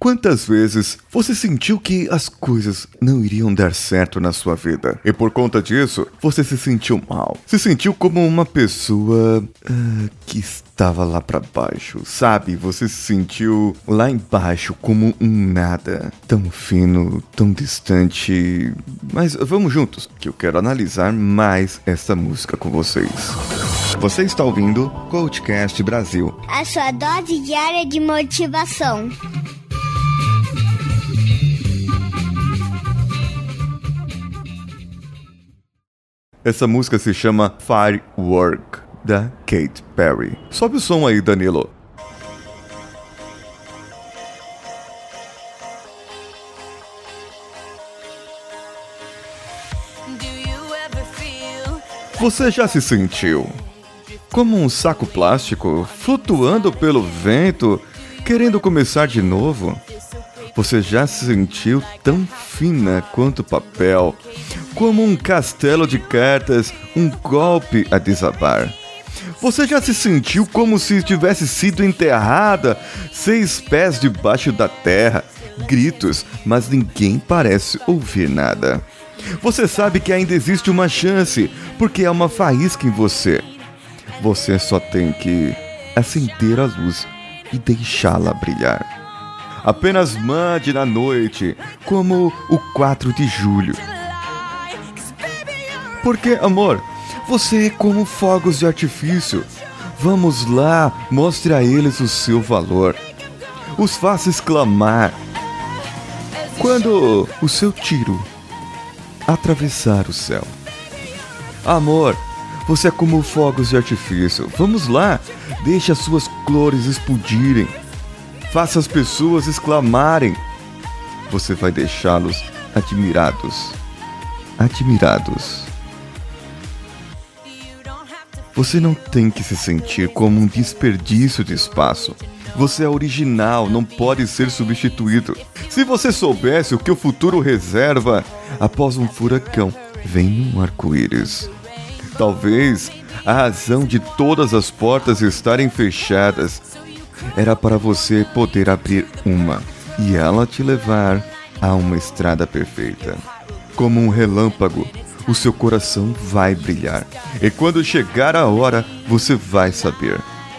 Quantas vezes você sentiu que as coisas não iriam dar certo na sua vida? E por conta disso, você se sentiu mal. Se sentiu como uma pessoa uh, que estava lá para baixo, sabe? Você se sentiu lá embaixo como um nada, tão fino, tão distante. Mas vamos juntos, que eu quero analisar mais essa música com vocês. Você está ouvindo Coachcast Brasil. A sua dose diária de motivação. Essa música se chama Firework, da Kate Perry. Sobe o som aí, Danilo. Você já se sentiu como um saco plástico flutuando pelo vento, querendo começar de novo? Você já se sentiu tão fina quanto papel, como um castelo de cartas, um golpe a desabar? Você já se sentiu como se tivesse sido enterrada, seis pés debaixo da terra, gritos, mas ninguém parece ouvir nada. Você sabe que ainda existe uma chance, porque há uma faísca em você. Você só tem que acender a luz e deixá-la brilhar apenas mande na noite, como o 4 de julho. Porque, amor, você é como fogos de artifício. Vamos lá, mostre a eles o seu valor. Os faça exclamar. Quando o seu tiro atravessar o céu. Amor, você é como fogos de artifício. Vamos lá, deixe as suas cores explodirem. Faça as pessoas exclamarem. Você vai deixá-los admirados. Admirados. Você não tem que se sentir como um desperdício de espaço. Você é original, não pode ser substituído. Se você soubesse o que o futuro reserva após um furacão, vem um arco-íris. Talvez a razão de todas as portas estarem fechadas era para você poder abrir uma e ela te levar a uma estrada perfeita. Como um relâmpago, o seu coração vai brilhar. E quando chegar a hora, você vai saber.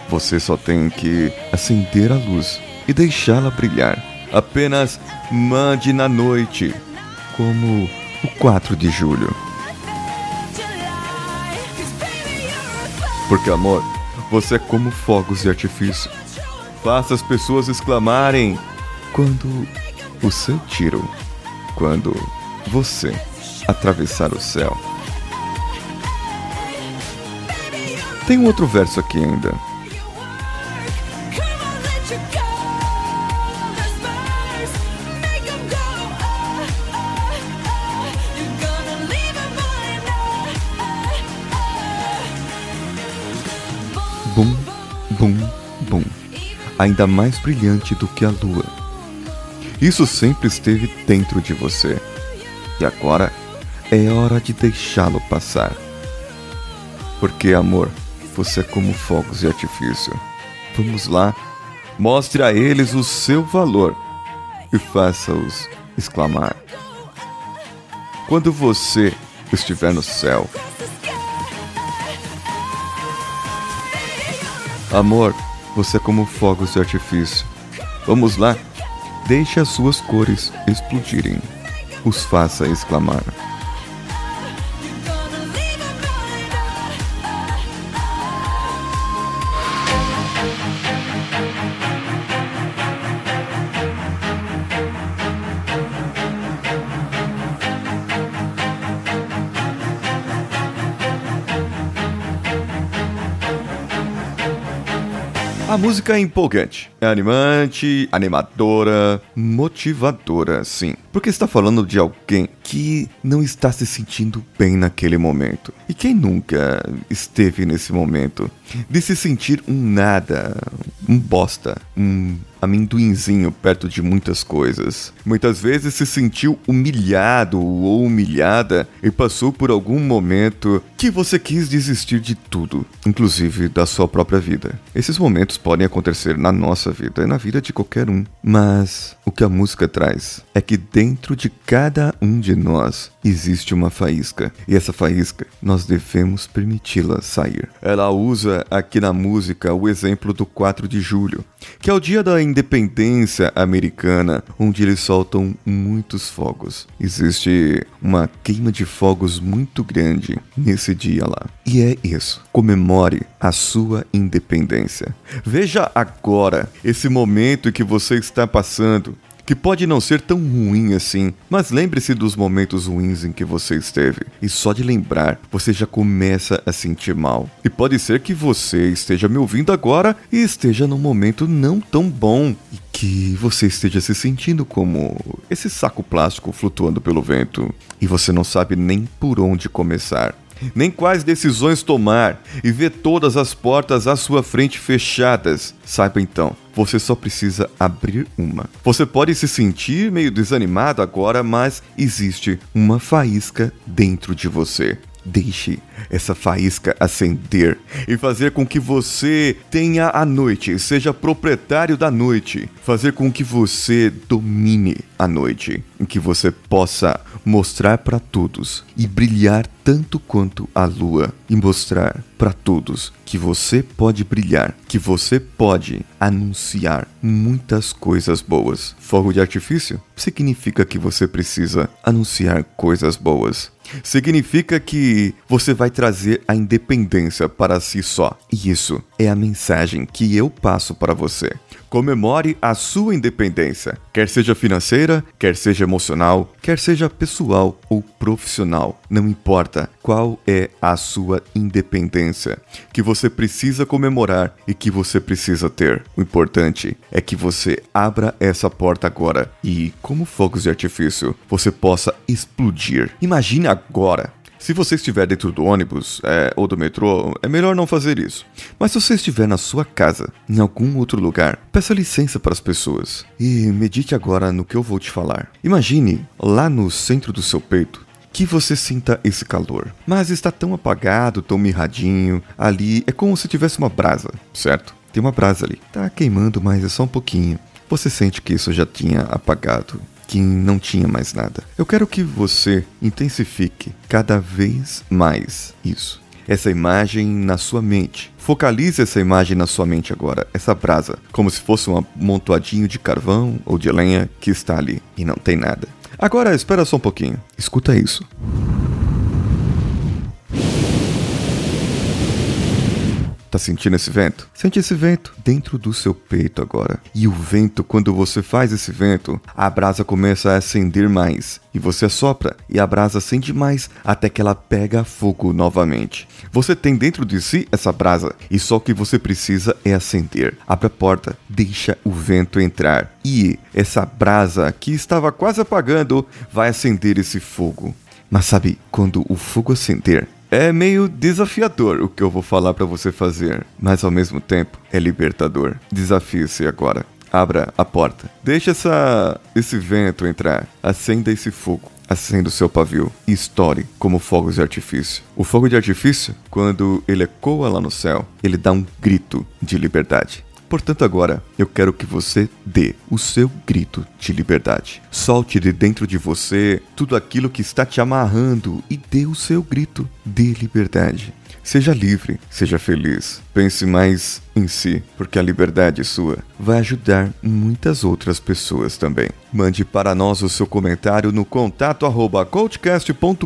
Você só tem que acender a luz e deixá-la brilhar. Apenas mande na noite, como o 4 de julho. Porque, amor, você é como fogos de artifício Faça as pessoas exclamarem quando o seu tiro, quando você atravessar o céu. Tem um outro verso aqui ainda. Bum, bum, ainda mais brilhante do que a lua. Isso sempre esteve dentro de você. E agora é hora de deixá-lo passar. Porque, amor, você é como fogos de artifício. Vamos lá, mostre a eles o seu valor e faça-os exclamar. Quando você estiver no céu, amor, você é como fogos de artifício. Vamos lá? Deixe as suas cores explodirem. Os faça exclamar. A música é empolgante, é animante, animadora, motivadora, sim. Porque está falando de alguém que não está se sentindo bem naquele momento. E quem nunca esteve nesse momento de se sentir um nada, um bosta, um amendoinzinho perto de muitas coisas. Muitas vezes se sentiu humilhado ou humilhada e passou por algum momento que você quis desistir de tudo, inclusive da sua própria vida. Esses momentos podem acontecer na nossa vida e na vida de qualquer um, mas o que a música traz é que dentro de cada um de nós existe uma faísca, e essa faísca nós devemos permiti-la sair. Ela usa aqui na música o exemplo do 4 de julho, que é o dia da independência americana, onde eles soltam muitos fogos. Existe uma queima de fogos muito grande nesse dia lá. E é isso. Comemore a sua independência. Veja agora esse momento que você está passando que pode não ser tão ruim assim, mas lembre-se dos momentos ruins em que você esteve, e só de lembrar você já começa a sentir mal. E pode ser que você esteja me ouvindo agora e esteja num momento não tão bom. E que você esteja se sentindo como esse saco plástico flutuando pelo vento. E você não sabe nem por onde começar nem quais decisões tomar e ver todas as portas à sua frente fechadas. Saiba então, você só precisa abrir uma. Você pode se sentir meio desanimado agora, mas existe uma faísca dentro de você. Deixe essa faísca acender e fazer com que você tenha a noite, seja proprietário da noite, fazer com que você domine a noite, em que você possa mostrar para todos e brilhar tanto quanto a lua e mostrar para todos que você pode brilhar, que você pode anunciar muitas coisas boas. Fogo de artifício significa que você precisa anunciar coisas boas. Significa que você vai trazer a independência para si só. E isso é a mensagem que eu passo para você. Comemore a sua independência, quer seja financeira, quer seja emocional, quer seja pessoal ou profissional. Não importa qual é a sua independência que você precisa comemorar e que você precisa ter. O importante é que você abra essa porta agora e, como fogos de artifício, você possa explodir. Imagine agora se você estiver dentro do ônibus é, ou do metrô, é melhor não fazer isso. Mas se você estiver na sua casa, em algum outro lugar, peça licença para as pessoas e medite agora no que eu vou te falar. Imagine lá no centro do seu peito que você sinta esse calor. Mas está tão apagado, tão mirradinho, ali é como se tivesse uma brasa, certo? Tem uma brasa ali. Tá queimando, mas é só um pouquinho. Você sente que isso já tinha apagado que não tinha mais nada. Eu quero que você intensifique cada vez mais isso. Essa imagem na sua mente. Focalize essa imagem na sua mente agora, essa brasa, como se fosse um amontoadinho de carvão ou de lenha que está ali e não tem nada. Agora espera só um pouquinho. Escuta isso. Tá sentindo esse vento? Sente esse vento dentro do seu peito agora. E o vento, quando você faz esse vento, a brasa começa a acender mais. E você assopra e a brasa acende mais até que ela pega fogo novamente. Você tem dentro de si essa brasa e só o que você precisa é acender. Abre a porta, deixa o vento entrar. E essa brasa que estava quase apagando vai acender esse fogo. Mas sabe, quando o fogo acender, é meio desafiador o que eu vou falar para você fazer, mas ao mesmo tempo é libertador. Desafie-se agora. Abra a porta. Deixe essa, esse vento entrar. Acenda esse fogo. Acenda o seu pavio e estoure como fogos de artifício. O fogo de artifício, quando ele ecoa lá no céu, ele dá um grito de liberdade. Portanto, agora eu quero que você dê o seu grito de liberdade. Solte de dentro de você tudo aquilo que está te amarrando e dê o seu grito de liberdade. Seja livre, seja feliz. Pense mais em si, porque a liberdade sua vai ajudar muitas outras pessoas também. Mande para nós o seu comentário no contato arroba coachcast.com.br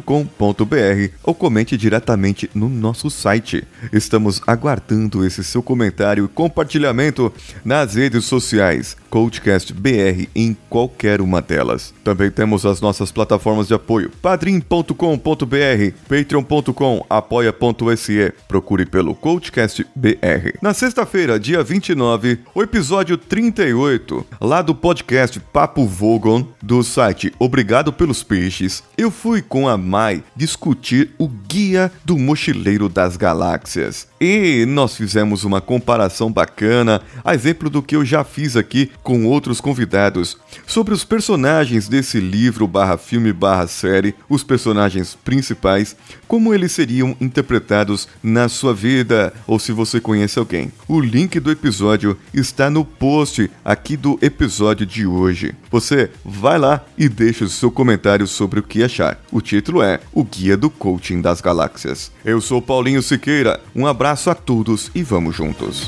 ou comente diretamente no nosso site. Estamos aguardando esse seu comentário e compartilhamento nas redes sociais. Coachcast BR em qualquer uma delas. Também temos as nossas plataformas de apoio: padrim.com.br, patreon.com, apoia.se. Procure pelo Coachcast BR. Na sexta-feira, dia 29, o episódio 38, lá do podcast Papo Vogon, do site Obrigado pelos Peixes, eu fui com a Mai discutir o Guia do Mochileiro das Galáxias. E nós fizemos uma comparação bacana, a exemplo do que eu já fiz aqui com outros convidados sobre os personagens desse livro barra filme barra série, os personagens principais, como eles seriam interpretados na sua vida ou se você conhece alguém. O link do episódio está no post aqui do episódio de hoje. Você vai lá e deixa o seu comentário sobre o que achar. O título é O Guia do Coaching das Galáxias. Eu sou Paulinho Siqueira, um abraço a todos e vamos juntos.